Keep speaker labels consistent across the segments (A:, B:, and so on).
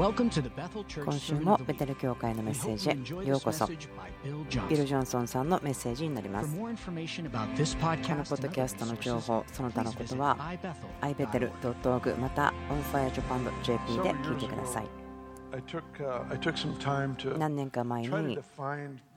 A: 今週もベテル教会のメッセージへようこそ。ビル・ジョンソンさんのメッセージになります。このポッドキャストの情報その他のことは ibetel.org また onfirejapan.jp で聞いてください。何年か前に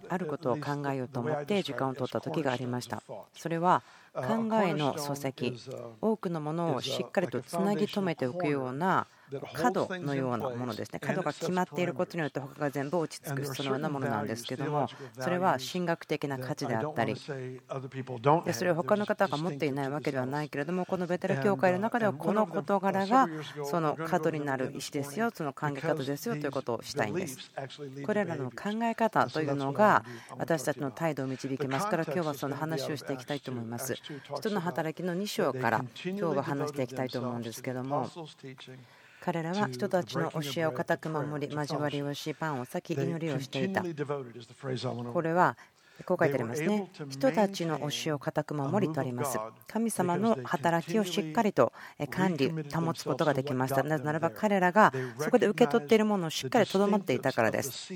A: あることを考えようと思って時間を取った時がありました。それは考えの礎石。多くのものをしっかりとつなぎ止めておくような角のようなものですね。角が決まっていることによって他が全部落ち着くそのようなものなんですけどもそれは神学的な価値であったりでそれを他の方が持っていないわけではないけれどもこのベテル教会の中ではこの事柄がその角になる石ですよその考え方ですよということをしたいんです。これらの考え方というのが私たちの態度を導きますから今日はその話をしていきたいと思います。人の働きの2章から今日は話していきたいと思うんですけども彼らは人たちの教えを固く守り交わりをしパンを先祈りをしていた。これはこう書いてありますね。人たちの教えを固く守りとあります。神様の働きをしっかりと管理、保つことができました。なぜならば彼らがそこで受け取っているものをしっかりとどまっていたからです。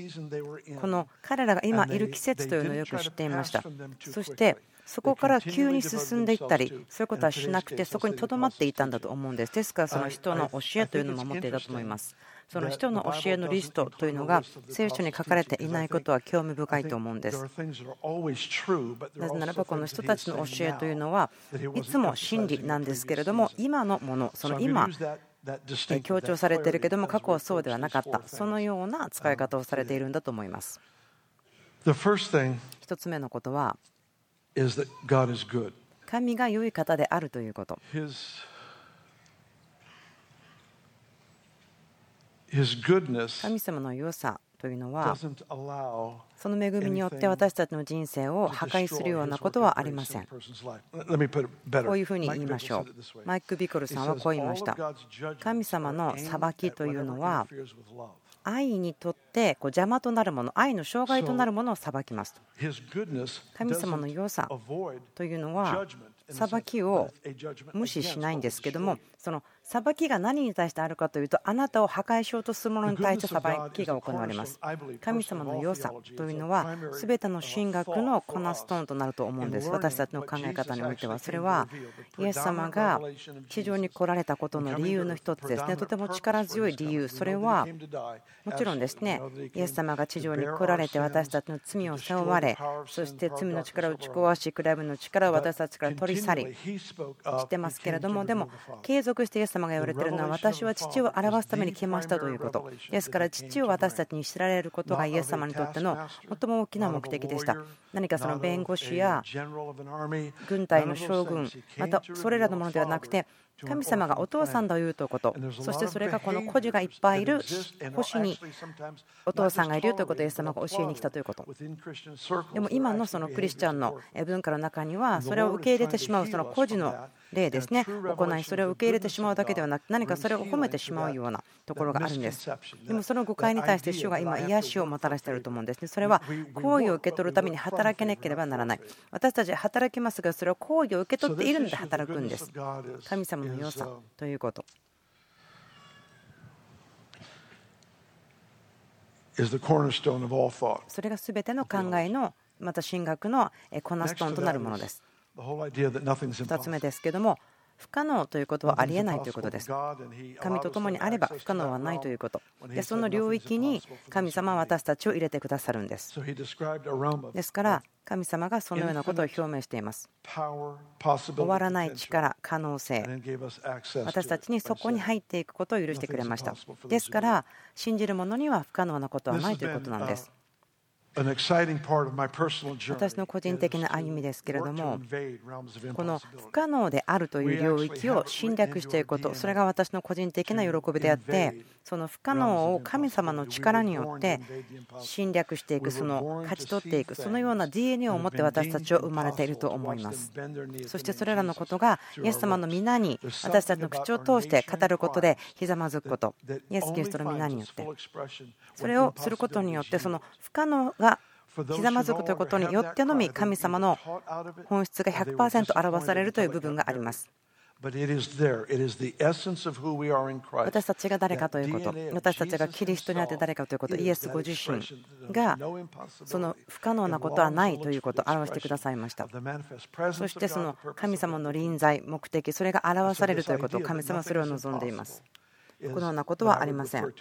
A: この彼らが今いる季節というのをよく知っていました。そしてそこから急に進んでいったりそういうことはしなくてそこにとどまっていたんだと思うんですですからその人の教えというのを守っていたと思いますその人の教えのリストというのが聖書に書かれていないことは興味深いと思うんです。なぜならばこの人たちの教えというのはいつも真理なんですけれども今のものその今強調されているけども過去はそうではなかった。そのような使い方をされているんだと思います。1つ目のことは神が良い方であるということ。神様の良さというのはその恵みによって私たちの人生を破壊するようなことはありません。こういうふうに言いましょう。マイク・ビコルさんはこう言いました。神様の裁きというのは愛にとってこう邪魔となるもの愛の障害となるものを裁きますと神様の良さというのは裁きを無視しないんですけどもその裁きが何に対してあるかというとあなたを破壊しようとするものに対して裁きが行われます。神様の良さというのは全ての神学のコナストーンとなると思うんです。私たちの考え方においては。それはイエス様が地上に来られたことの理由の一つですね。とても力強い理由。それはもちろんですね。イエス様が地上に来られて私たちの罪を背負われそして罪の力を打ち壊し暗闇の力を私たちから取り去りしてますけれどもでも継続してイエス様が言われているのは私は父を表すために来ましたということ。ですから父を私たちに知られることがイエス様にとっての最も大きな目的でした。何かその弁護士や軍隊の将軍またそれらのものではなくて神様がお父さんというと。いうことそしてそれがこの孤児がいっぱいいる星にお父さんがいるということをイエス様が教えに来たということ。でも今のそのクリスチャンの文化の中にはそれを受け入れてしまうその孤児の例ですね。行いそれを受け入れてしまうだけではなく何かそれを褒めてしまうようなところがあるんです。でもその誤解に対して主が今癒しをもたらしていると思うんですね。それは好意を受け取るために働けなければならない。私たちは働きますがそれは好意を受け取っているので働くんです。神様の良さ。ということ。それが全ての考えのまた神学のコナストーンとなるものです。2つ目ですけども不可能ということはありえないということです。神と共にあれば不可能はないということ。でその領域に神様は私たちを入れてくださるんです。ですから神様がそのようなことを表明しています。終わらない力、可能性、私たちにそこに入っていくことを許してくれました。ですから信じる者には不可能なことはないということなんです。私の個人的な歩みですけれどもこの不可能であるという領域を侵略していくことそれが私の個人的な喜びであってその不可能を神様の力によって侵略していくその勝ち取っていくそのような DNA を持って私たちは生まれていると思います。そしてそれらのことがイエス様の皆に私たちの口を通して語ることでひざまずくことイエス・キリストの皆によって。それをすることによってその不可能がひざまずくということによってのみ神様の本質が100%表されるという部分があります。私たちが誰かということ、私たちがキリストにあって誰かということ、イエスご自身がその不可能なことはないということを表してくださいました。そしてその神様の臨在、目的、それが表されるということを神様はそれを望んでいます。不可能なことはありません。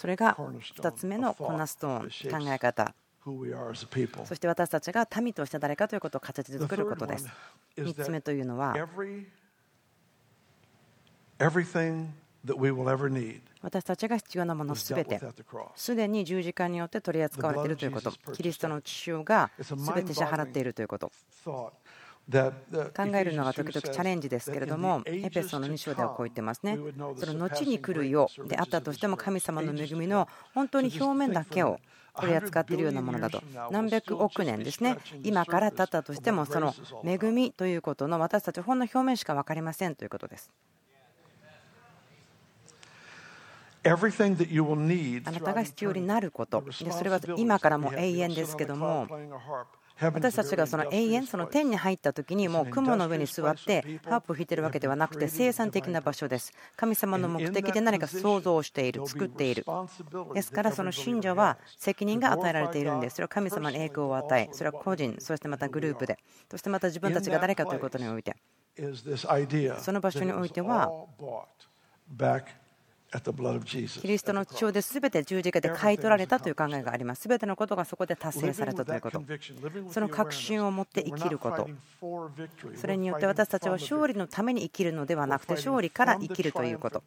A: それが2つ目のコナストーン、考え方。そして私たちが民として誰かということを形作ることです。3つ目というのは、私たちが必要なものすべて、すでに十字架によって取り扱われているということ、キリストの血潮がすべて支払っているということ。考えるのが時々チャレンジですけれども、エペソの2章ではこう言ってますね。その後に来るよであったとしても、神様の恵みの本当に表面だけを取り扱っているようなものだと。何百億年ですね。今から経ったとしても、その恵みということの私たちほんの表面しか分かりませんということです。あなたが必要になること、それは今からも永遠ですけども、私たちがその永遠、その天に入った時にもう雲の上に座ってハープを弾いてるわけではなくて生産的な場所です。神様の目的で何か想像している、作っている。ですからその信者は責任が与えられているんです。それは神様の栄光を与え、それは個人、そしてまたグループで、そしてまた自分たちが誰かということにおいて、その場所においては、キリストの血で全て十字架で買い取られたという考えがあります。全てのことがそこで達成されたということ。その確信を持って生きること。それによって私たちは勝利のために生きるのではなくて勝利から生きるということ。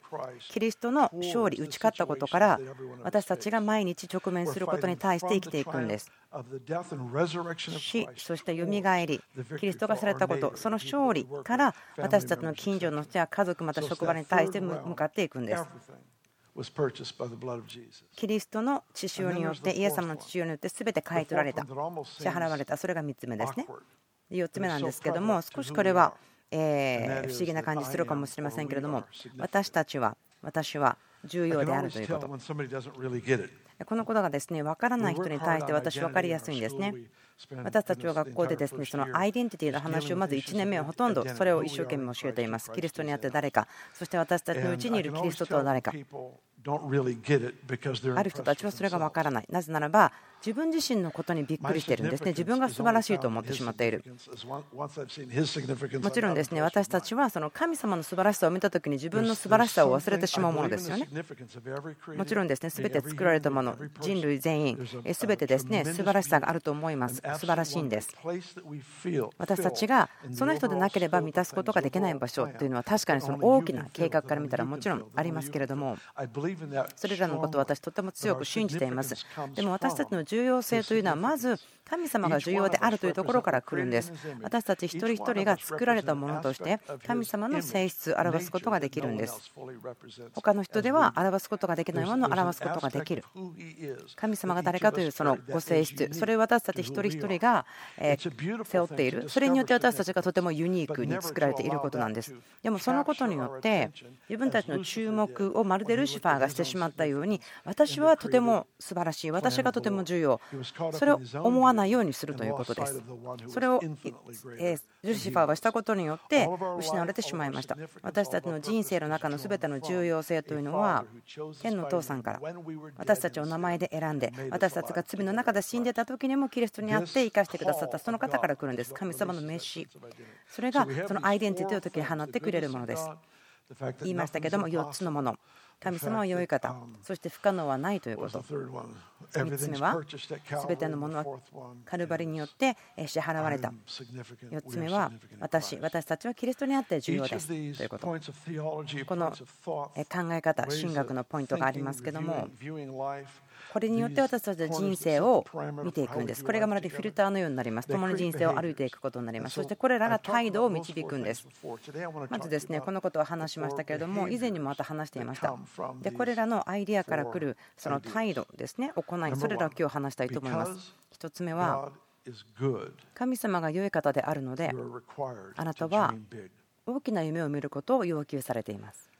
A: キリストの勝利、打ち勝ったことから私たちが毎日直面することに対して生きていくんです。死、そしてよみがえり、キリストがされたこと、その勝利から私たちの近所の人や家族、また職場に対して向かっていくんです。キリストの血潮によって、イエス様の血潮によって全て買い取られた、支払われた、それが3つ目ですね。4つ目なんですけども、少しこれはえ不思議な感じするかもしれませんけれども、私たちは、私は重要であるということ。このことがですね分からない人に対して私分かりやすいんですね。私たちは学校でですねそのアイデンティティの話をまず1年目はほとんどそれを一生懸命教えています。キリストにあって誰か、そして私たちのうちにいるキリストとは誰か。ある人たちはそれが分からない。なぜならば自分自身のことにびっくりしているんですね。自分が素晴らしいと思ってしまっている。もちろんですね、私たちはその神様の素晴らしさを見たときに自分の素晴らしさを忘れてしまうものですよね。もちろんですね、すべて作られたもの、人類全員、すべてですね、素晴らしさがあると思います。素晴らしいんです。私たちがその人でなければ満たすことができない場所というのは確かにその大きな計画から見たらもちろんありますけれども、それらのことを私とても強く信じています。でも私たちの重要性というのはまず神様が重要であるというところから来るんです。私たち一人一人が作られたものとして神様の性質を表すことができるんです。他の人では表すことができないものを表すことができる。神様が誰かというそのご性質、それを私たち一人一人が背負っている。それによって私たちがとてもユニークに作られていることなんです。でもそのことによって自分たちの注目をまるでルシファーがしてしまったように私はとても素晴らしい、私がとても重要、それを思わないようにするということです。それをルシファーがしたことによって失われてしまいました。私たちの人生の中の全ての重要性というのは天の父さんから私たちを名前で選んで私たちが罪の中で死んでた時にもキリストにあって生かしてくださったその方から来るんです。神様の召しそれがそのアイデンティティを時に放ってくれるものです。言いましたけども4つのもの神様は良い方そして不可能はないということ3つ目は全てのものはカルバリによって支払われた。4つ目は私私たちはキリストにあって重要です。ということ。この考え方神学のポイントがありますけどもこれによって私たちは人生を見ていくんです。これがまるでフィルターのようになります。共に人生を歩いていくことになります。そしてこれらが態度を導くんです。まずですね、このことは話しましたけれども、以前にもまた話していました。で、これらのアイデアから来るその態度ですね、行い、それらを今日話したいと思います。1つ目は、神様が良い方であるので、あなたは大きな夢を見ることを要求されています。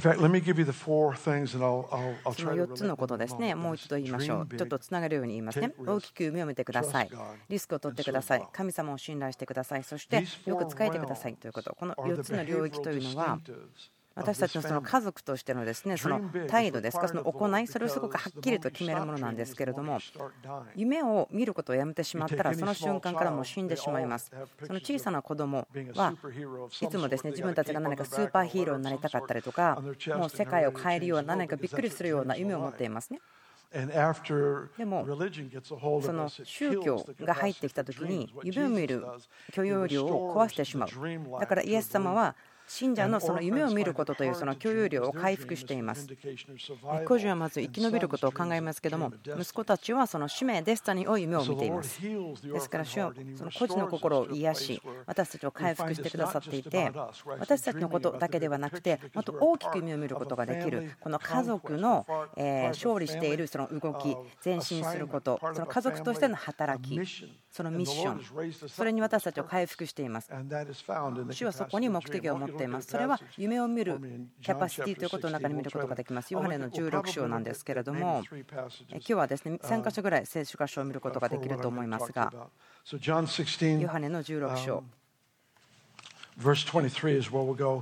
A: その4つのことですね、もう一度言いましょう。ちょっとつながるように言いますね。大きく夢を見てください。リスクを取ってください。神様を信頼してください。そしてよく使えてくださいということ。この4つの領域というのは、私たちのその家族としてのですねその態度ですか、その行い、それをすごくはっきりと決めるものなんですけれども、夢を見ることをやめてしまったら、その瞬間からもう死んでしまいます。その小さな子供はいつもですね自分たちが何かスーパーヒーローになりたかったりとか、もう世界を変えるような、何かびっくりするような夢を持っていますね。でも、その宗教が入ってきたときに、夢を見る許容量を壊してしまう。だからイエス様は信者のその夢を見ることというその共有量を回復しています。孤児はまず生き延びることを考えますけども、息子たちはその使命、デスタニーを夢を見ています。ですから、主はその孤児の心を癒し、私たちを回復してくださっていて、私たちのことだけではなくて、もっと大きく夢を見ることができる、この家族の勝利しているその動き、前進すること、その家族としての働き、そのミッション、それに私たちを回復しています。主はそこに目的を持っています。それは夢を見るキャパシティということの中に見ることができます。ヨハネの16章なんですけれども、今日はですね3箇所ぐらい聖書箇所を見ることができると思いますが、ヨハネの16章。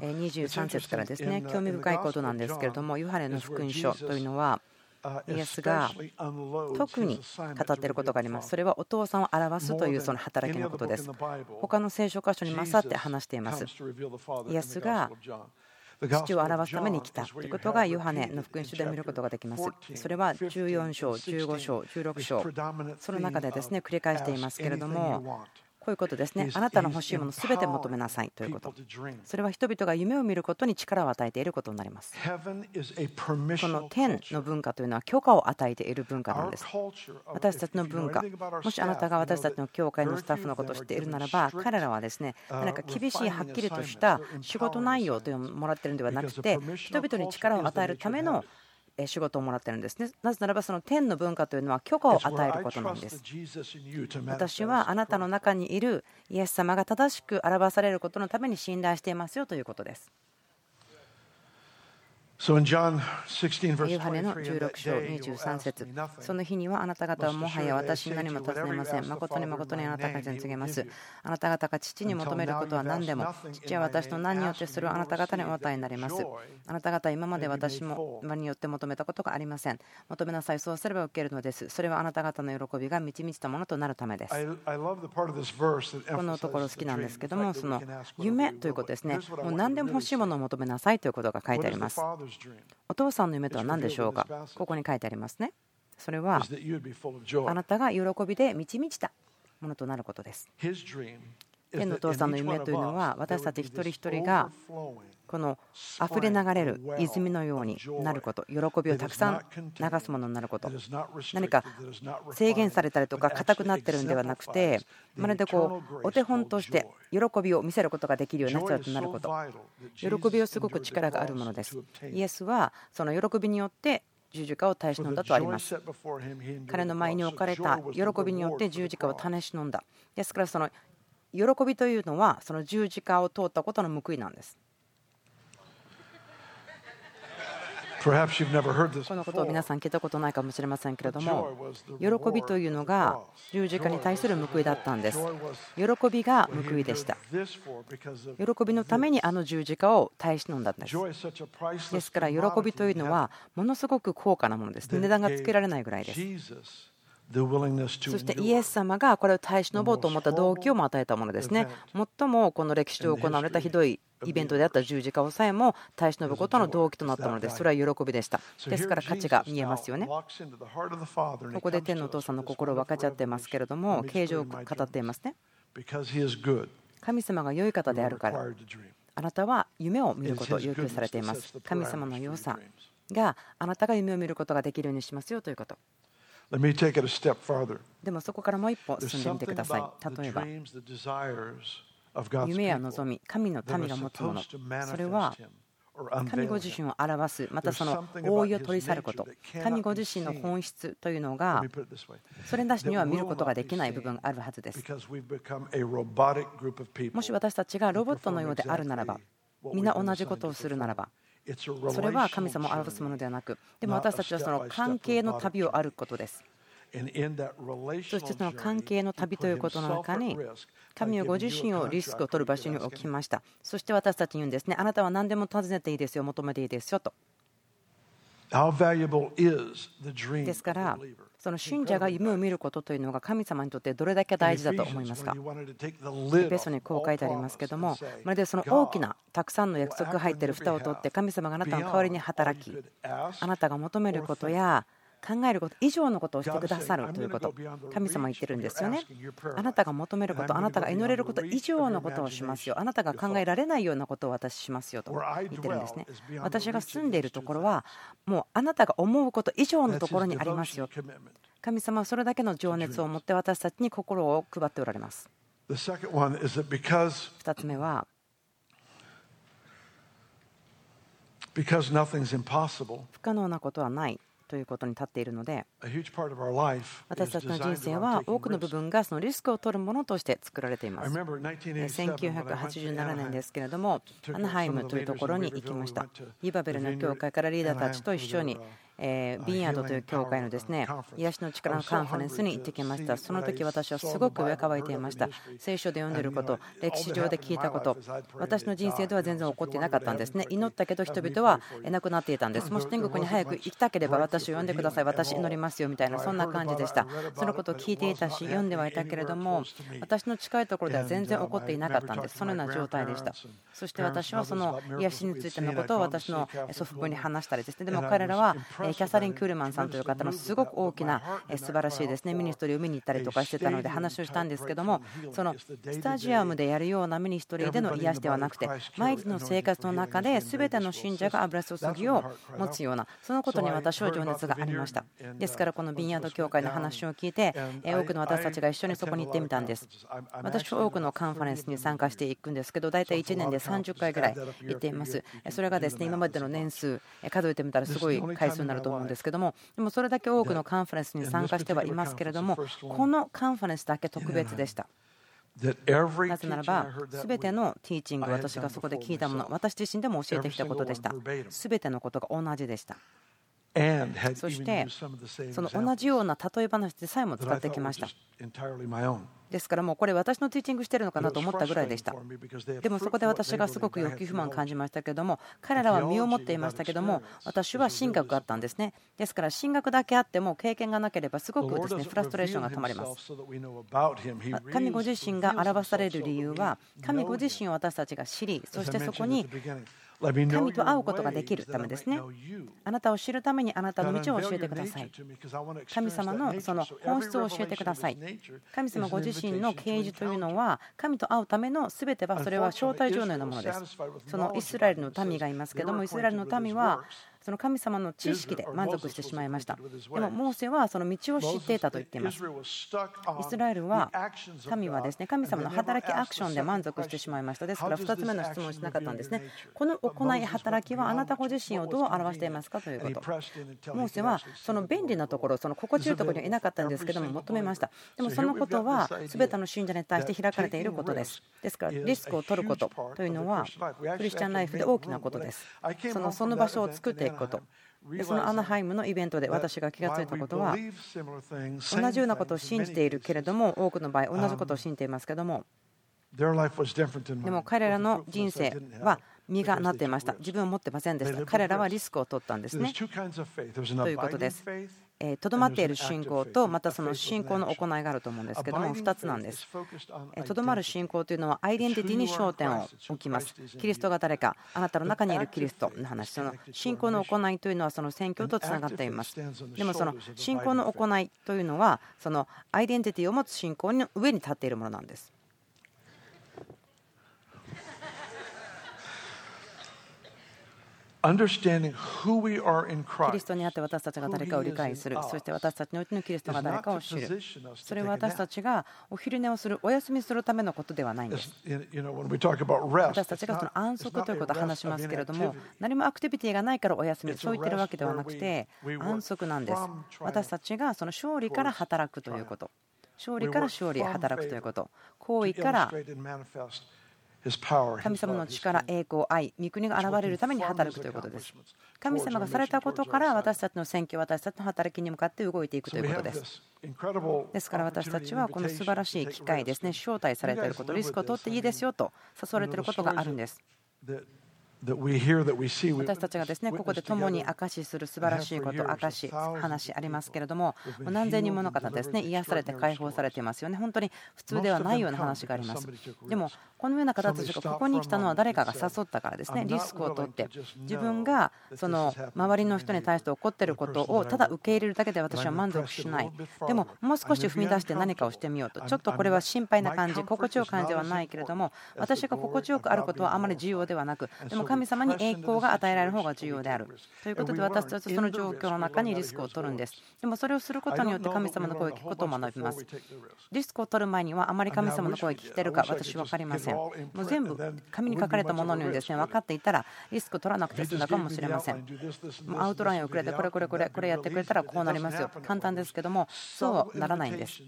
A: 23節からですね、興味深いことなんですけれども、ヨハネの福音書というのは、イエスが特に語っていることがあります。それはお父さんを表すというその働きのことです。他の聖書箇所に勝って話しています。イエスが父を表すために来たということがヨハネの福音書で見ることができます。それは14章、15章、16章、その中でですね繰り返していますけれども、こういうことですね。あなたの欲しいものすべて求めなさいということ。それは人々が夢を見ることに力を与えていることになります。この天の文化というのは許可を与えている文化なんです。私たちの文化、もしあなたが私たちの教会のスタッフのことを知っているならば、彼らはですね、何か厳しい、はっきりとした仕事内容というのをもらっているのではなくて、人々に力を与えるための仕事をもらってるんですね。なぜならばその天の文化というのは許可を与えることなんです。私はあなたの中にいるイエス様が正しく表されることのために信頼していますよということです。ヨハネの16章23節その日にはあなた方はもはや私に何も尋ねません。誠に誠にあなた方に告げます。あなた方が父に求めることは何でも、父は私の何によってそれをあなた方にお与えになります。あなた方は今まで私もによって求めたことがありません。求めなさい、そうすれば受けるのです。それはあなた方の喜びが満ち満ちたものとなるためです。このところ好きなんですけども、その夢ということですね。もう何でも欲しいものを求めなさいということが書いてあります。お父さんの夢とは何でしょうか？ここに書いてありますね。それはあなたが喜びで満ち満ちたものとなることです。天のお父さんの夢というのは私たち一人一人がこの溢れ流れる泉のようになること喜びをたくさん流すものになること何か制限されたりとか硬くなってるんではなくてまるでこうお手本として喜びを見せることができるような人となること喜びをすごく力があるものですイエスはその喜びによって十字架を耐え忍んだとあります。彼の前に置かれた喜びによって十字架を耐え忍んだ。ですからその喜びというのはその十字架を通ったことの報いなんです。このことを皆さん聞いたことないかもしれませんけれども喜びというのが十字架に対する報いだったんです。喜びが報いでした。喜びのためにあの十字架を耐え忍んだんです。ですから喜びというのはものすごく高価なものです。値段がつけられないぐらいですそしてイエス様がこれを耐え忍ぼうと思った動機をも与えたものですね。最もこの歴史上行われたひどいイベントであった十字架をさえも耐え忍ぶことの動機となったのでそれは喜びでした。ですから価値が見えますよね。ここで天のお父さんの心を分かち合ってますけれども、形状を語っていますね。神様が良い方であるから、あなたは夢を見ることを要求されています。神様の良さがあなたが夢を見ることができるようにしますよということ。でもそこからもう一歩進んでみてください。例えば、夢や望み、神の民が持つもの、それは神ご自身を表す、またその覆いを取り去ること、神ご自身の本質というのが、それなしには見ることができない部分があるはずです。もし私たちがロボットのようであるならば、皆同じことをするならば、それは神様を表すものではなく、でも私たちはその関係の旅を歩くことです。そしてその関係の旅ということの中に、神はご自身をリスクを取る場所に置きました。そして私たちに言うんですね、あなたは何でも尋ねていいですよ、求めていいですよと。ですから、その信者が夢を見ることというのが神様にとってどれだけ大事だと思いますか？ベストにこう書いてありますけども、まるでその大きなたくさんの約束が入っている蓋を取って、神様があなたの代わりに働き、あなたが求めることや、考えること以上のことをしてくださるということ、神様言ってるんですよね。あなたが求めること、あなたが祈れること以上のことをしますよ。あなたが考えられないようなことを私しますよと言ってるんですね。私が住んでいるところは、もうあなたが思うこと以上のところにありますよ。神様はそれだけの情熱を持って私たちに心を配っておられます。2つ目は、不可能なことはない。ということに立っているので私たちの人生は多くの部分がそのリスクを取るものとして作られています。1987年ですけれどもアナハイムというところに行きました。イバベルの教会からリーダーたちと一緒にえビンヤードという教会のですね癒しの力のカンファレンスに行ってきました。その時私はすごく上かいていました。聖書で読んでいること歴史上で聞いたこと私の人生では全然起こっていなかったんですね。祈ったけど人々は亡くなっていたんです。もし天国に早く行きたければ私を呼んでください。私祈りますよみたいなそんな感じでした。そのことを聞いていたし読んではいたけれども私の近いところでは全然起こっていなかったんです。そのような状態でした。そして私はその癒しについてのことを私の祖父母に話したりですね。でも彼らはキャサリン・クールマンさんという方のすごく大きな素晴らしいですね。ミニストリーを見に行ったりとかしてたので話をしたんですけどもそのスタジアムでやるようなミニストリーでの癒しではなくて毎日の生活の中で全ての信者が油注ぎを持つようなそのことに私は情熱がありました。ですからこのビンヤード協会の話を聞いて多くの私たちが一緒にそこに行ってみたんです。私は多くのカンファレンスに参加していくんですけど大体1年で30回ぐらい行っています。それがですね今までの年数数えてみたらすごい回数になると思うんですですけどもでもそれだけ多くのカンファレンスに参加してはいますけれどもこのカンファレンスだけ特別でした。なぜならば、すべてのティーチング、私がそこで聞いたもの、私自身でも教えてきたことでした。すべてのことが同じでした。そして、その同じような例え話でさえも使ってきました。ですからもうこれ私のティーチングしてるのかなと思ったぐらいでした。でもそこで私がすごく欲求不満感じましたけども彼らは身をもっていましたけども私は進学があったんですね。ですから進学だけあっても経験がなければすごくですねフラストレーションがたまります。神ご自身が表される理由は神ご自身を私たちが知りそしてそこに神と会うことができるためですね。あなたを知るためにあなたの道を教えてください。神様のその本質を教えてください。神様ご自身の啓示というのは、神と会うための全てはそれは招待状のようなものです。そのイスラエルの民がいますけども、イスラエルの民はその神様の知識で満足してしまいました。でも、モーセはその道を知っていたと言っています。イスラエルは、民はですね神様の働きアクションで満足してしまいました。ですから、2つ目の質問をしなかったんですね。この行い、働きはあなたご自身をどう表していますかということ。モーセはその便利なところ、その心地よいところにはいなかったんですけども、求めました。でも、そのことは全ての信者に対して開かれていることです。ですから、リスクを取ることというのは、クリスチャンライフで大きなことです。そのその場所を作っていくこと。そのアナハイムのイベントで私が気が付いたことは同じようなことを信じているけれども多くの場合同じことを信じていますけども。でも彼らの人生は実がなっていました。自分を持ってませんでした。彼らはリスクを取ったんですね。ということですとどまっている信仰とまたその信仰の行いがあると思うんですけども2つなんです。とどまる信仰というのはアイデンティティに焦点を置きます。キリストが誰かあなたの中にいるキリストの話その信仰の行いというのはその宣教とつながっていますでもその信仰の行いというのはそのアイデンティティを持つ信仰の上に立っているものなんですキリストにあって私たちが誰かを理解する、そして私たちのうちのキリストが誰かを知る、それは私たちがお昼寝をする、お休みするためのことではないんです。私たちがその安息ということを話しますけれども、何もアクティビティがないからお休み、そう言ってるわけではなくて、安息なんです。私たちがその勝利から働くということ、勝利から勝利へ働くということ、行為から神様の力、栄光、愛、御国が現れるために働くということです。神様がされたことから私たちの選挙、私たちの働きに向かって動いていくということです。ですから私たちはこの素晴らしい機会ですね、招待されていること、リスクを取っていいですよと誘われていることがあるんです。私たちがですねここで共に証しする素晴らしいこと、証し、話ありますけれども、何千人もの方ですね癒されて解放されていますよね、本当に普通ではないような話があります。でも、このような方たちがここに来たのは誰かが誘ったからですね、リスクを取って、自分がその周りの人に対して起こっていることをただ受け入れるだけで私は満足しない、でももう少し踏み出して何かをしてみようと、ちょっとこれは心配な感じ、心地よい感じではないけれども、私が心地よくあることはあまり重要ではなく、でも神様に栄光が与えられる方が重要である。ということで私たちはその状況の中にリスクを取るんです。でもそれをすることによって神様の声を聞くことを学びます。リスクを取る前にはあまり神様の声を聞いているか私分かりません。もう全部紙に書かれたものにですね分かっていたらリスクを取らなくて済んだかもしれません。アウトラインをくれてこれこれこれこれやってくれたらこうなりますよ。簡単ですけどもそうならないんです。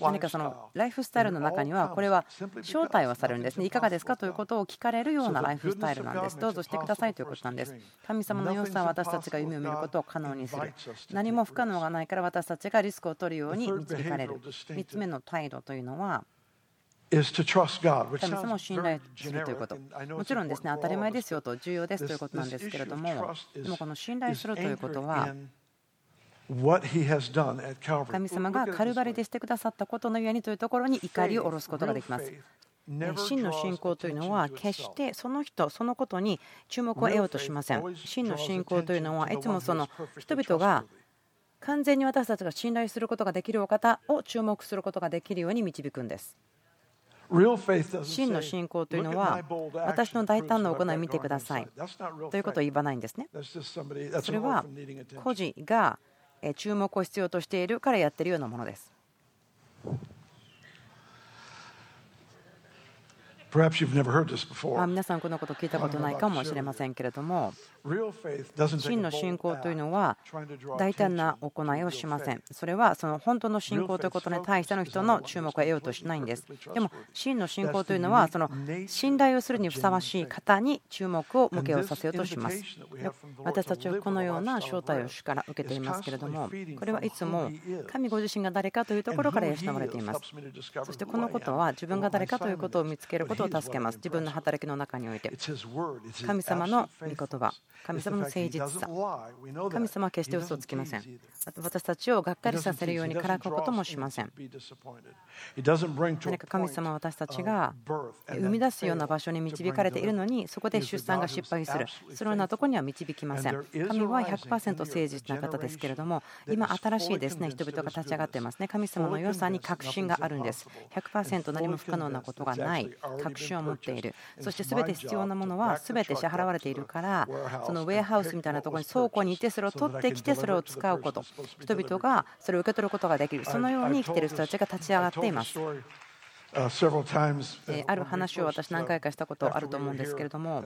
A: 何かそのライフスタイルの中にはこれは招待をされるんですね。いかがですか？ということを聞かれるようなライフスタイルなんですなんです。どうぞしてくださいということなんです。神様の良さは私たちが夢を見ることを可能にする。何も不可能がないから私たちがリスクを取るように導かれる。3つ目の態度というのは、神様を信頼するということ。もちろんですね、当たり前ですよと、重要ですということなんですけれども、でもこの信頼するということは、神様がカルバリでしてくださったことのゆえにというところに怒りを下ろすことができます。真の信仰というのは決してその人そのことに注目を得ようとしません。真の信仰というのはいつもその人々が完全に私たちが信頼することができるお方を注目することができるように導くんです。真の信仰というのは私の大胆な行いを見てください。ということを言わないんですね。それは孤児が注目を必要としているからやっているようなものです皆さんこのこと聞いたことないかもしれませんけれども。真の信仰というのは大胆な行いをしません。それはその本当の信仰ということに対しての人の注目を得ようとしないんです。でも真の信仰というのはその信頼をするにふさわしい方に注目を向けようさせようとします。私たちはこのような招待を主から受けていますけれどもこれはいつも神ご自身が誰かというところから養われています。そしてこのことは自分が誰かということを見つけることを助けます。自分の働きの中において。神様の御言葉、神様の誠実さ。神様は決して嘘をつきません。私たちをがっかりさせるようにからかうこともしません。何か神様は私たちが生み出すような場所に導かれているのに、そこで出産が失敗する。そのようなところには導きません。神は100%誠実な方ですけれども、今新しいですね人々が立ち上がっていますね。神様の良さに確信があるんです。100%何も不可能なことがない。確信を持っているそして全て必要なものは全て支払われているからそのウェアハウスみたいなところに倉庫にいてそれを取ってきてそれを使うこと。人々がそれを受け取ることができる。そのように生きている人たちが立ち上がっています。ある話を私何回かしたことあると思うんですけれども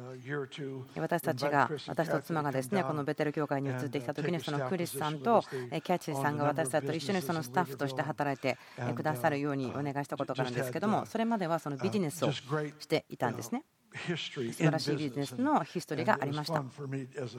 A: 私たちが私と妻がですねこのベテル教会に移ってきた時にそのクリスさんとキャッチーさんが私たちと一緒にそのスタッフとして働いてくださるようにお願いしたことがあるんですけどもそれまではそのビジネスをしていたんですね。素晴らしいビジネスのヒストリーがありました。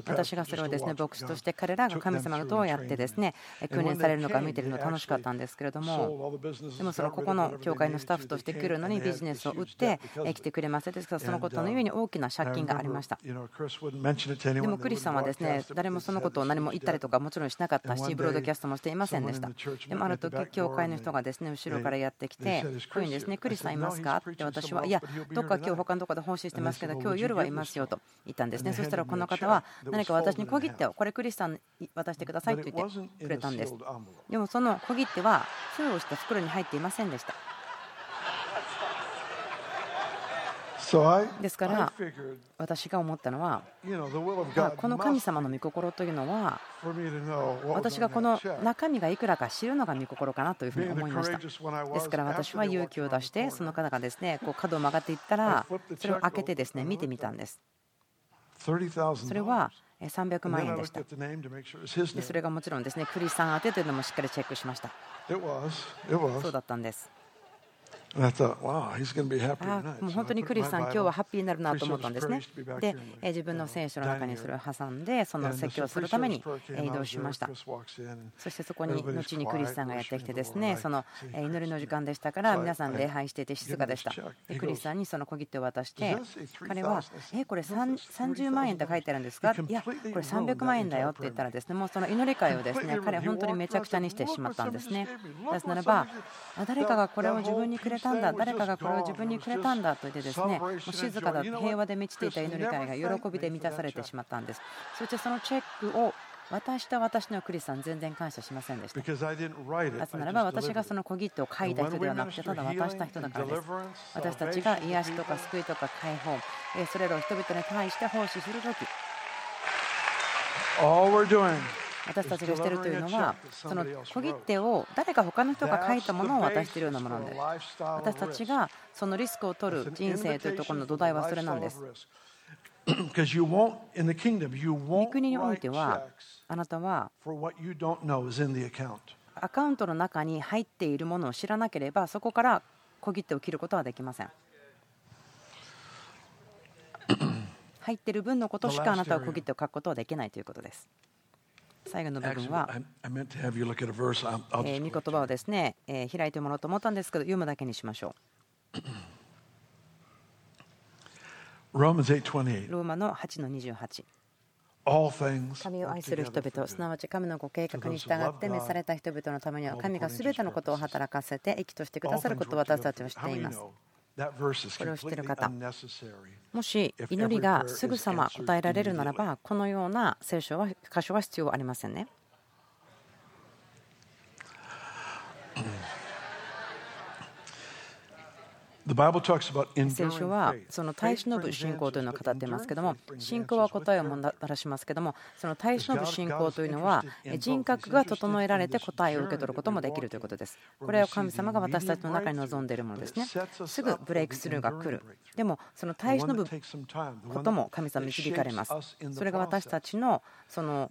A: 私がそれをですね牧師として彼らが神様がどうやってですね訓練されるのか見てるの楽しかったんですけれどもでもそのここの教会のスタッフとして来るのにビジネスを売って来てくれませんですからそのことのゆえに大きな借金がありました。でもクリスさんはですね誰もそのことを何も言ったりとかもちろんしなかったしブロードキャストもしていませんでした。でもある時教会の人がですね後ろからやってきてこういうんですねクリスさんいますか？って私はいやどっか今日他のところで奉仕してますけど今日夜はいますよと言ったんですね。そしたらこの方は何か私に小切手をこれクリスさんに渡してくださいと言ってくれたんです。でもその小切手は封をした袋に入っていませんでしたですから私が思ったのはこの神様の御心というのは私がこの中身がいくらか知るのが御心かなというふうに思いました。ですから私は勇気を出してその方がですねこう角を曲がっていったらそれを開けてですね見てみたんです。それは300万円でした。でそれがもちろんですねクリスさん宛てというのもしっかりチェックしました。そうだったんですもう本当にクリスさん、今日はハッピーになるなと思ったんですね。で、自分の聖書の中にそれを挟んで、その説教をするために移動しました。そしてそこに後にクリスさんがやってきて、ですね。その祈りの時間でしたから、皆さん礼拝していて静かでした。でクリスさんにその小切手を渡して、彼は、え、これ30万円って書いてあるんですか?いや、これ300万円だよって言ったら、ですね。もうその祈り会をですね彼は本当にめちゃくちゃにしてしまったんですね。なぜならば、誰かがこれを自分にくれたんだ、誰かがこれを自分にくれたんだと言って、ですねもう静かだ、平和で満ちていた祈り会が喜びで満たされてしまったんです。そしてそのチェックを私と私のクリスさん全然感謝しませんでした。なぜならば私がその小切手を書いた人ではなくてただ渡した人だからです。私たちが癒しとか救いとか解放、それらを人々に対して奉仕するとき、私たちがしているというのは、その小切手を誰か他の人が書いたものを渡しているようなものです。私たちがそのリスクを取る人生というところの土台はそれなんです。御国においては、あなたはアカウントの中に入っているものを知らなければ、そこから小切手を切ることはできません。入っている分のことしかあなたは小切手を書くことはできないということです。最後の部分は、え御言葉をですね、え開いてもらおうと思ったんですけど、読むだけにしましょう。ローマの8の28。神を愛する人々、すなわち神のご計画に従って召された人々のためには、神がすべてのことを働かせて益としてくださることを私たちは知っています。これを知っている方、もし祈りがすぐさま答えられるならば、このような聖書は箇所は必要ありませんね。聖書はその耐え忍ぶ信仰というのを語っていますけども信仰は答えをもたらしますけどもその耐え忍ぶ信仰というのは人格が整えられて答えを受け取ることもできるということです。これは神様が私たちの中に望んでいるものですね。すぐブレイクスルーが来る。でもその耐え忍ぶことも神様に導かれます。それが私たちのその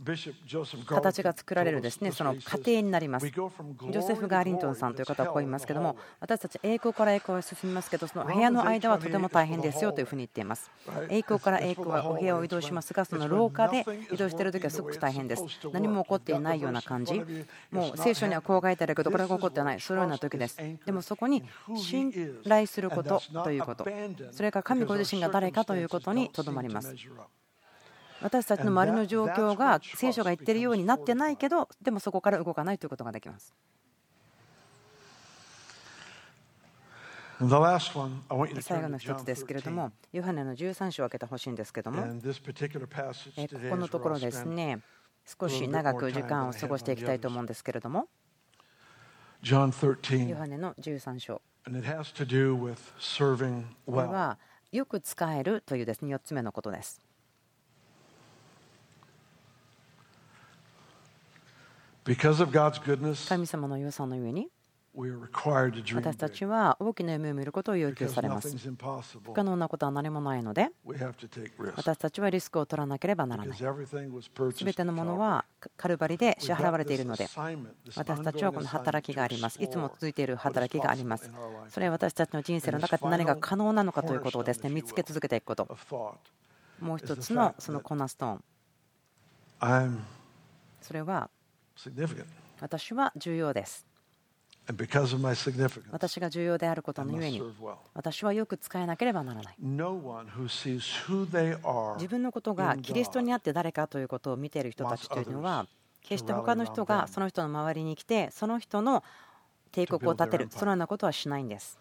A: 形が作られるですね。その過程になります。ジョセフ・ガーリントンさんという方はこう言いますけども私たち栄光から栄光へ進みますますけどその部屋の間はとても大変ですよというふうに言っています。栄光から栄光はお部屋を移動しますがその廊下で移動している時はすごく大変です。何も起こっていないような感じ。もう聖書にはこう書いてあるけどこれが起こってない。そういうような時です。でもそこに信頼することということ。それから神ご自身が誰かということにとどまります。私たちの周りの状況が聖書が言っているようになってないけどでもそこから動かないということができます最後の一つですけれども、ヨハネの13章を開けてほしいんですけれども、ここのところですね、少し長く時間を過ごしていきたいと思うんですけれども、ヨハネの13章。これは、よく使えるというですね4つ目のことです。神様の良さのゆえに、私たちは大きな夢を見ることを要求されます。不可能なことは何もないので、私たちはリスクを取らなければならない。すべてのものはカルバリで支払われているので、私たちはこの働きがあります。いつも続いている働きがあります。それは私たちの人生の中で何が可能なのかということをですね見つけ続けていくこと。もう一つのそのコーナーストーン。それは私は重要です。私が重要であることのゆえに私はよく使えなければならない。自分のことがキリストにあって誰かということを見ている人たちというのは決して他の人がその人の周りに来てその人の帝国を立てるそのようなことはしないんです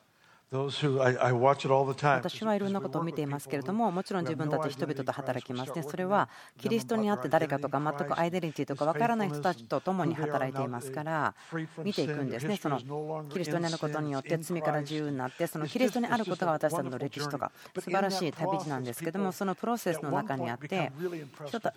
A: 私はいろんなことを見ていますけれども、もちろん自分たち人々と働きますね。それはキリストにあって誰かとか、全くアイデンティティとか分からない人たちと共に働いていますから、見ていくんですね。そのキリストにあることによって罪から自由になって、そのキリストにあることが私たちの歴史とか、素晴らしい旅路なんですけども、そのプロセスの中にあって、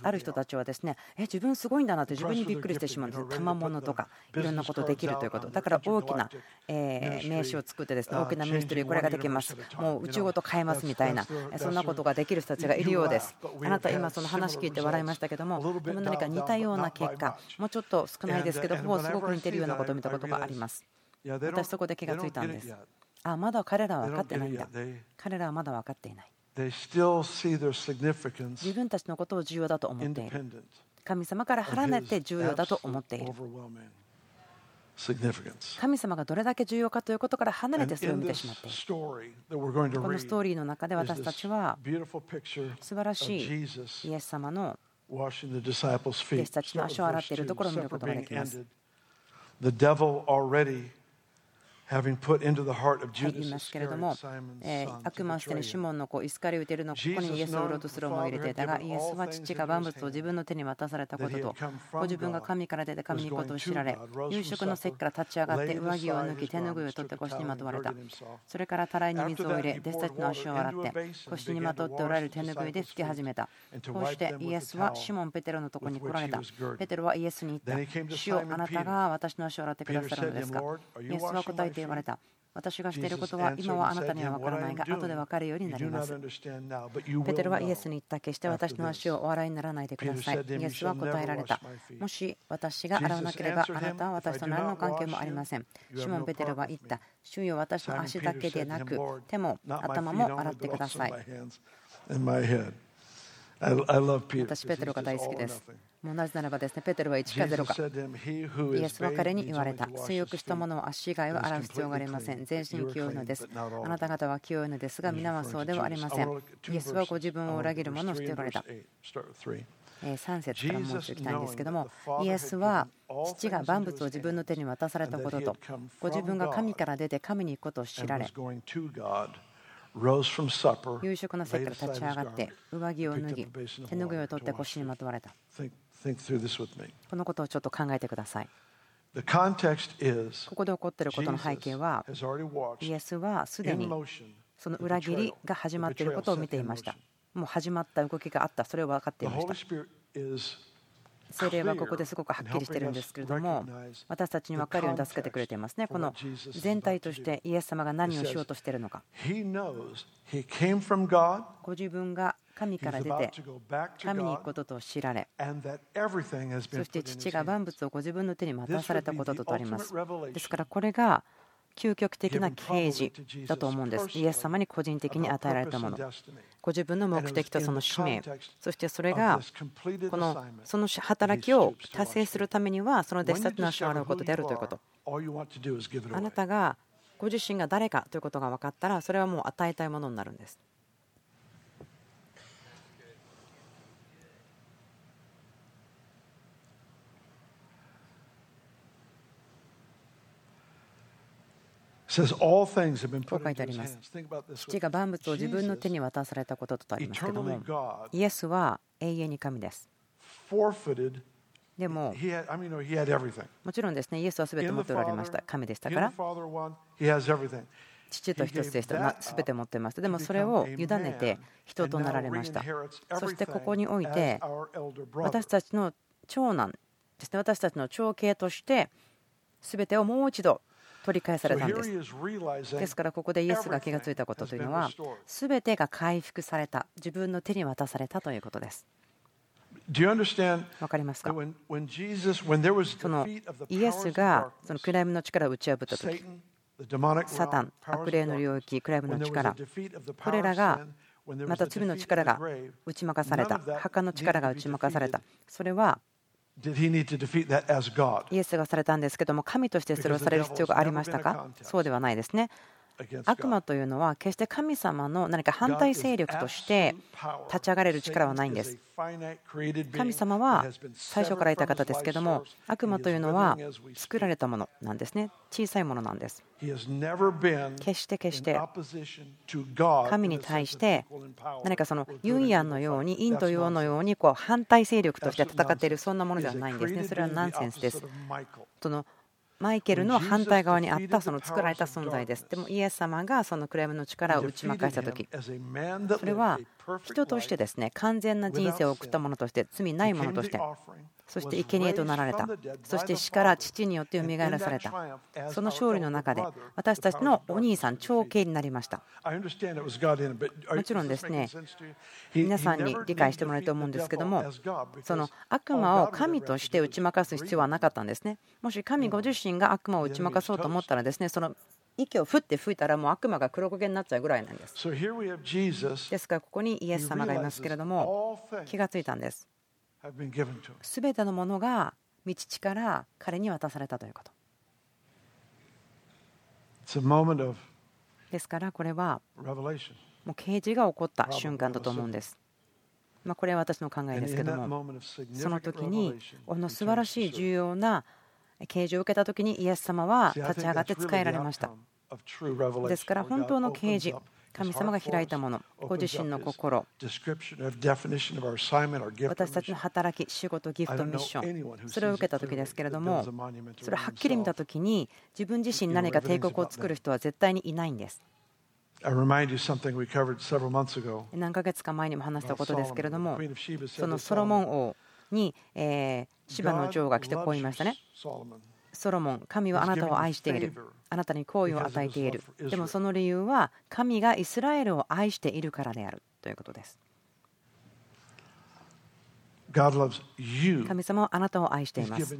A: ある人たちはですね、え、自分すごいんだなって自分にびっくりしてしまうんです。賜物とか、いろんなことできるということ。だから大きな名刺を作ってですね、大きなミニストリー、これができます。もう宇宙ごと変えますみたいな、そんなことができる人たちがいるようです。あなた、今その話聞いて笑いましたけども、でも何か似たような結果、もうちょっと少ないですけど、ほぼすごく似てるようなことを見たことがあります。私、そこで気がついたんです。あまだ彼らは分かってないんだ彼らはまだ分かっていない自分たちのことを重要だと思っている神様から離れて重要だと思っている神様がどれだけ重要かということから離れてそれを見てしまっている。このストーリーの中で私たちは素晴らしいイエス様の弟子たちの足を洗っているところを見ることができます。言いますけれども、え悪魔はすでにシモンの子イスカリウテルのここにイエスを売ろうとする思いを入れていたが、イエスは父が万物を自分の手に渡されたことと、ご自分が神から出て神にことを知られ、夕食の席から立ち上がって上着を脱ぎ、手拭いを取って腰にまとわれた。それからたらいに水を入れ、弟子たちの足を洗って、腰にまとっておられる手拭いで拭き始めた。こうしてイエスはシモン・ペテロのところに来られた。ペテロはイエスに言った。主よあなたが私の足を洗ってくださるのですか？イエスは答えて言われた。私がしていることは今はあなたには分からないが後で分かるようになります。ペテロはイエスに言った決して私の足をお洗いにならないでください。イエスは答えられた。もし私が洗わなければあなたは私と何の関係もありません。シモン・ペテロは言った。主よ私の足だけでなく手も頭も洗ってください。私、ペテロが大好きです。同じならばですね、ペテロは1か0か。イエスは彼に言われた。水浴したものを足以外は洗う必要がありません。全身清いのです。あなた方は清いのですが、皆はそうではありません。イエスはご自分を裏切る者をしておられた。3節から申しておきたいんですけども、イエスは父が万物を自分の手に渡されたことと、ご自分が神から出て神に行くことを知られ、夕食の席から立ち上がって上着を脱ぎ手ぬぐいを取って腰にまとわれた。このことをちょっと考えてください。ここで起こっていることの背景はイエスはすでにその裏切りが始まっていることを見ていました。もう始まった動きがあった。それを分かっていました精霊はここですごくはっきりしているんですけれども私たちに分かるように助けてくれていますね。この全体としてイエス様が何をしようとしているのか。ご自分が神から出て神に行くことと知られそして父が万物をご自分の手に渡されたこととあります。ですからこれが究極的な啓示だと思うんです。イエス様に個人的に与えられたもの。ご自分の目的とその使命、そしてそれがこのその働きを達成するためには、その弟子たちの足を洗うことであるということ。あなたがご自身が誰かということが分かったら、それはもう与えたいものになるんです。こう書いてあります。父が万物を自分の手に渡されたこととありますけども、イエスは永遠に神です。でも、もちろんですね、イエスは全て持っておられました。神でしたから。父と一つでした全て持ってました。でもそれを委ねて人となられました。そしてここにおいて私たちの長男ですね、私たちの長兄として全てをもう一度取り返されたんです。ですからここでイエスが気がついたことというのは全てが回復された自分の手に渡されたということです。わかりますか？そのイエスがそのクライムの力を打ち破った時サタン、悪霊の領域、クライムの力これらがまた罪の力が打ち負かされた墓の力が打ち負かされたそれはイエスがされたんですけども、神としてそれをされる必要がありましたか？そうではないですね。悪魔というのは決して神様の何か反対勢力として立ち上がれる力はないんです。神様は最初からいた方ですけども悪魔というのは作られたものなんですね。小さいものなんです。決して決して神に対して何かそのユンヤンのようにインとヨウのようにこう反対勢力として戦っているそんなものではないんですね。それはナンセンスです。そのマイケルの反対側にあったその作られた存在です。でもイエス様がそのクレームの力を打ち負かした時それは人としてですね完全な人生を送ったものとして罪ないものとしてそして生贄となられたそして死から父によって蘇らされたその勝利の中で私たちのお兄さん長兄になりましたもちろんですね皆さんに理解してもらえると思うんですけどもその悪魔を神として打ち負かす必要はなかったんですねもし神ご自身が悪魔を打ち負かそうと思ったらですねその息をふって吹いたらもう悪魔が黒焦げになっちゃうぐらいなんです。ですからここにイエス様がいますけれども気がついたんです。すべてのものが道地から彼に渡されたということ。ですからこれはもう啓示が起こった瞬間だと思うんです。まあ、これは私の考えですけどもその時にこの素晴らしい重要な啓示を受けた時にイエス様は立ち上がって使えられました。ですから本当の啓示神様が開いたもの、ご自身の心、私たちの働き、仕事、ギフト、ミッション、それを受けた時ですけれども、それをはっきり見た時に、自分自身何か帝国を作る人は絶対にいないんです。何ヶ月か前にも話したことですけれども、そのソロモン王に、え芝の女王が来てこう言いましたね。ソロモン、神はあなたを愛している。あなたに好意を与えている。でもその理由は、神がイスラエルを愛しているからであるということです。神様はあなたを愛しています。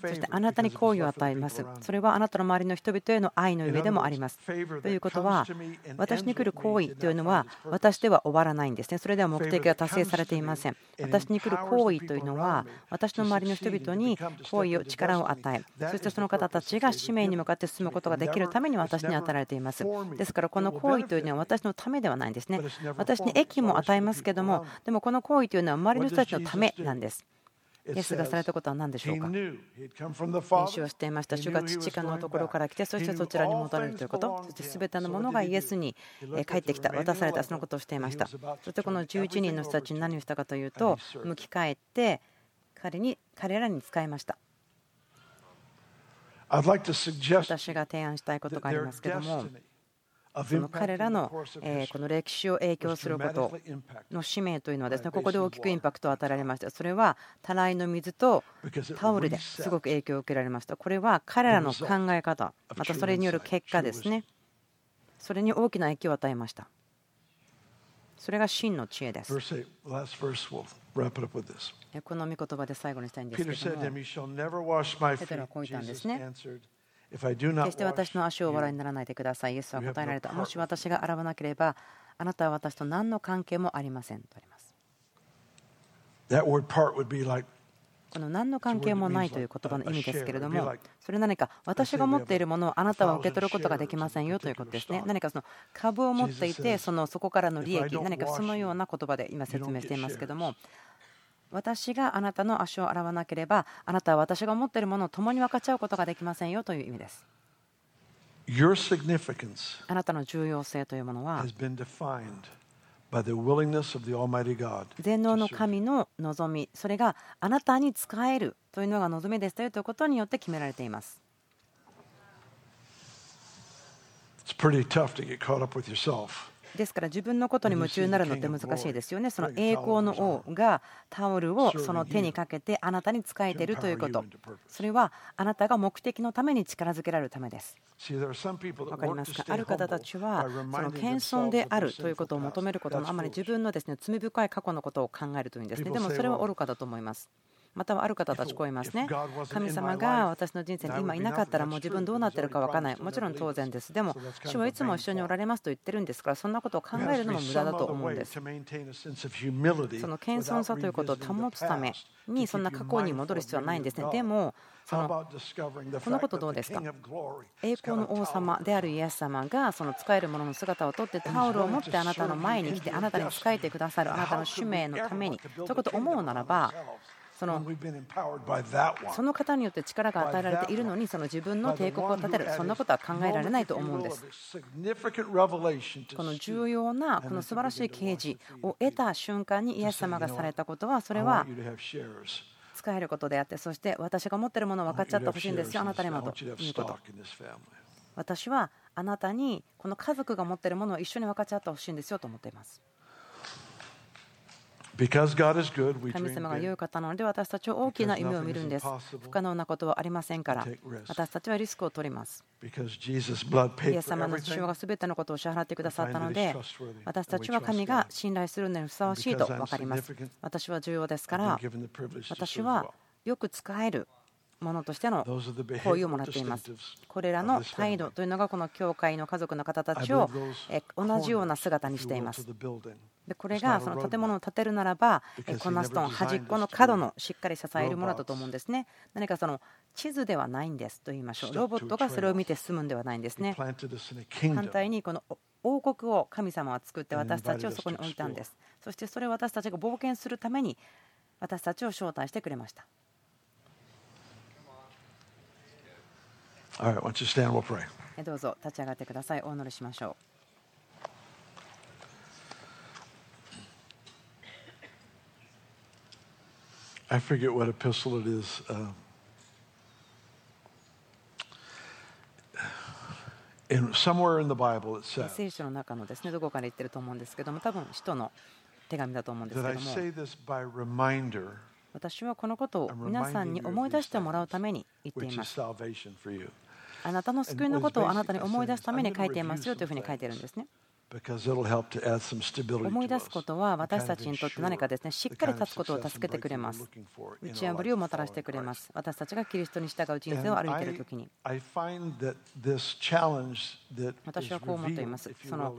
A: そしてあなたに好意を与えます。それはあなたの周りの人々への愛の上でもあります。ということは、私に来る行為というのは、私では終わらないんですね。それでは目的が達成されていません。私に来る行為というのは、私の周りの人々に好意を、力を与え、そしてその方たちが使命に向かって進むことができるために私に与えられています。ですから、この行為というのは私のためではないんですね。私に益も与えますけども、でもこの行為というのは周りの人たちのためなんです。イエスがされたことは何でしょうか？練習をしていました。主が父かのところから来て、そしてそちらに戻れるということ、そして全てのものがイエスに帰ってきた、渡された、そのことをしていました。そしてこの11人の人たちに何をしたかというと、向き返って彼に彼らに使いました。私が提案したいことがありますけども、その彼らのこの歴史を影響することの使命というのはですねここで大きくインパクトを与えられました。それはたらいの水とタオルですごく影響を受けられました。これは彼らの考え方。またそれによる結果ですね。それに大きな影響を与えました。それが真の知恵です。この御言葉で最後にしたいんですけども。ペテロはこう言ったんですね決して私の足を笑いにならないでください。イエスは答えられた。もし私が洗わなければ、あなたは私と何の関係もありませんとあります。この何の関係もないという言葉の意味ですけれども、それ何か私が持っているものをあなたは受け取ることができませんよということですね。何かその株を持っていて、そのそこからの利益、何かそのような言葉で今説明していますけども、私があなたの足を洗わなければあなたは私が持っているものを共に分かち合うことができませんよという意味です。あなたの重要性というものは全能の神の望み、それがあなたに使えるというのが望みですということによって決められています。It's pretty tough to get caught up with yourself. ですから自分のことに夢中になるのって難しいですよね。その栄光の王がタオルをその手にかけてあなたに仕えているということ。それはあなたが目的のために力づけられるためです。わかりますか？ある方たちはその謙遜であるということを求めることのあまり自分のですね罪深い過去のことを考えるというんですね。でもそれは愚かだと思います。またはある方たちこう言いますね。神様が私の人生に今いなかったらもう自分どうなってるか分からない。もちろん当然です。でも、主はいつも一緒におられますと言ってるんですから、そんなことを考えるのも無駄だと思うんです。その謙遜さということを保つために、そんな過去に戻る必要はないんですね。でも、そのこのことどうですか？栄光の王様であるイエス様がその使えるものの姿をとってタオルを持ってあなたの前に来てあなたに仕えてくださるあなたの使命のためにということを思うならばそのその方によって力が与えられているのにその自分の帝国を立てる。そんなことは考えられないと思うんです。この重要なこの素晴らしい啓示を得た瞬間にイエス様がされたことはそれは使えることであってそして私が持っているものを分かっちゃってほしいんですよあなたにもと。いうこと。私はあなたにこの家族が持っているものを一緒に分かち合ってほしいんですよと思っています神様が良い方なので私たちは大きな夢を見るんです。不可能なことはありませんから私たちはリスクを取ります。イエス様の父親が全てのことを支払ってくださったので私たちは神が信頼するのにふさわしいと分かります。私は重要ですから私はよく使えるものとしての行為をもらっています。これらの態度というのがこの教会の家族の方たちを同じような姿にしています。でこれがその建物を建てるならばこんなストーン端っこの角のしっかり支えるものだと思うんですね。何かその地図ではないんですと言いましょう。ロボットがそれを見て進むんではないんですね。反対にこの王国を神様は作って私たちをそこに置いたんです。そしてそれを私たちが冒険するために私たちを招待してくれました。どうぞ立ち上がってください。お祈りしましょう。
B: I forget what epistle it is. Uh, in, somewhere in the Bible it says
A: 聖書の中のですねどこかで言ってると思うんですけども多分使徒の手紙だと思うんですけども私はこのことを皆さんに思い出してもらうために言っています。あなたの救いのことをあなたに思い出すために書いていますよというふうに書いているんですね。思い出すことは私たちにとって何かですねしっかり立つことを助けてくれます。打ち破りをもたらしてくれます。私たちがキリストに従う人生を歩いている時に。私はこう思っています。その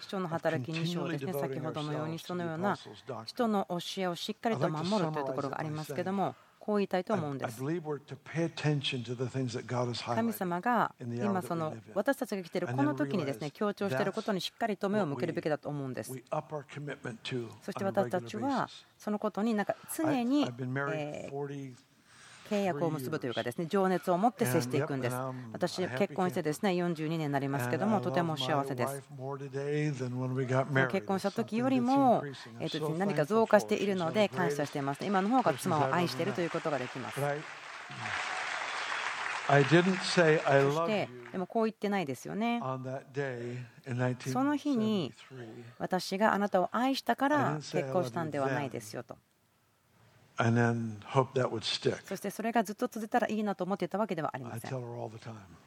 A: 人の働き2章ですね。先ほどのようにそのような人の教えをしっかりと守るというところがありますけどもこう言いたいと思うんです。神様が今その私たちが来ているこの時にですね強調していることにしっかりと目を向けるべきだと思うんです。そして私たちはそのことになんか常に、えー契約を結ぶというかですね情熱を持って接していくんです。私結婚してですね42年になりますけどもとても幸せです。結婚した時よりもえっと何か増加しているので感謝しています。今の方が妻を愛しているということができます。そしてでもこう言ってないですよね。その日に私があなたを愛したから結婚したんではないですよとそしてそれがずっと続いたらいいなと思っていたわけではありません。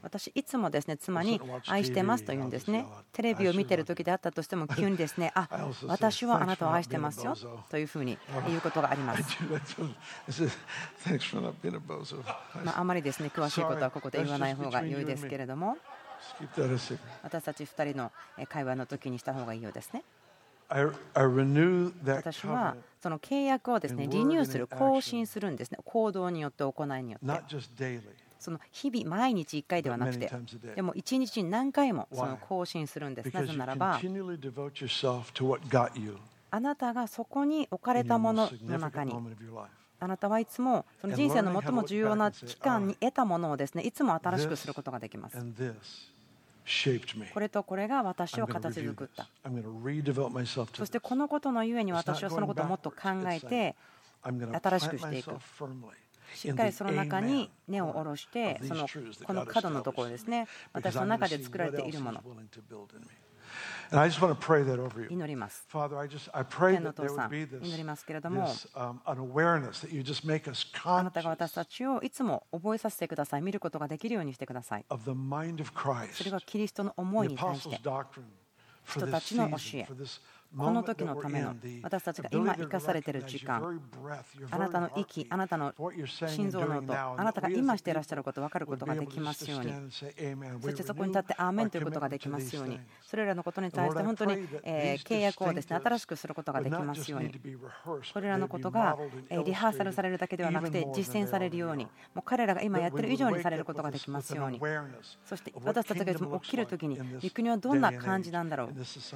A: 私、いつもですね妻に愛してますと言うんですね。テレビを見ている時であったとしても、急にですね、あ私はあなたを愛してますよというふうに言うことがあります。まあ、あまりですね詳しいことはここで言わない方が良いですけれども、私たち2人の会話の時にした方がいいようですね。私はその契約をですねリニューする、更新するんですね、行動によって、行いによって。その日々、毎日1回ではなくて、でも1日に何回もその更新するんです。なぜならば、あなたがそこに置かれたものの中に、あなたはいつもその人生の最も重要な期間に得たものをですねいつも新しくすることができます。これとこれが私を形作った。そしてこのことのゆえに私はそのことをもっと考えて新しくしていく。しっかりその中に根を下ろしてそのこの角のところですね。私の中で作られているもの祈ります。天の父さん、祈りますけれども、あなたが私たちをいつも覚えさせてください、見ることができるようにしてください。それがキリストの思いに対して、人たちの教え、この時のための私たちが今生かされている時間あなたの息あなたの心臓の音あなたが今していらっしゃること分かることができますように。そしてそこに立ってアーメンということができますように。それらのことに対して本当に契約をですね新しくすることができますように。これらのことがリハーサルされるだけではなくて実践されるようにもう彼らが今やってる以上にされることができますようにそして私たちが起きる時に御国はどんな感じなんだろう。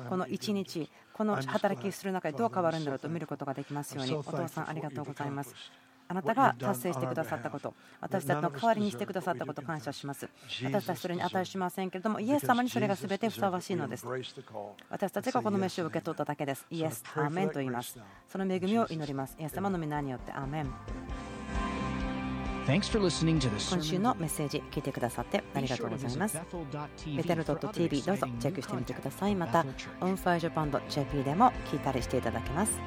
A: この一日この働きする中でどう変わるんだろうと見ることができますようにお父さんありがとうございます。あなたが達成してくださったこと、私たちの代わりにしてくださったこと、感謝します。私たちそれに値しませんけれども、イエス様にそれが全てふさわしいのです。私たちがこの恵みを受け取っただけです。イエス、アーメンと言います。その恵みを祈ります。イエス様の御名によって、アーメン。今週のメッセージ聞いてくださってありがとうございます。 Bethel.tv どうぞチェックしてみてください。また、 onfirejapan.jp でも聞いたりしていただけます。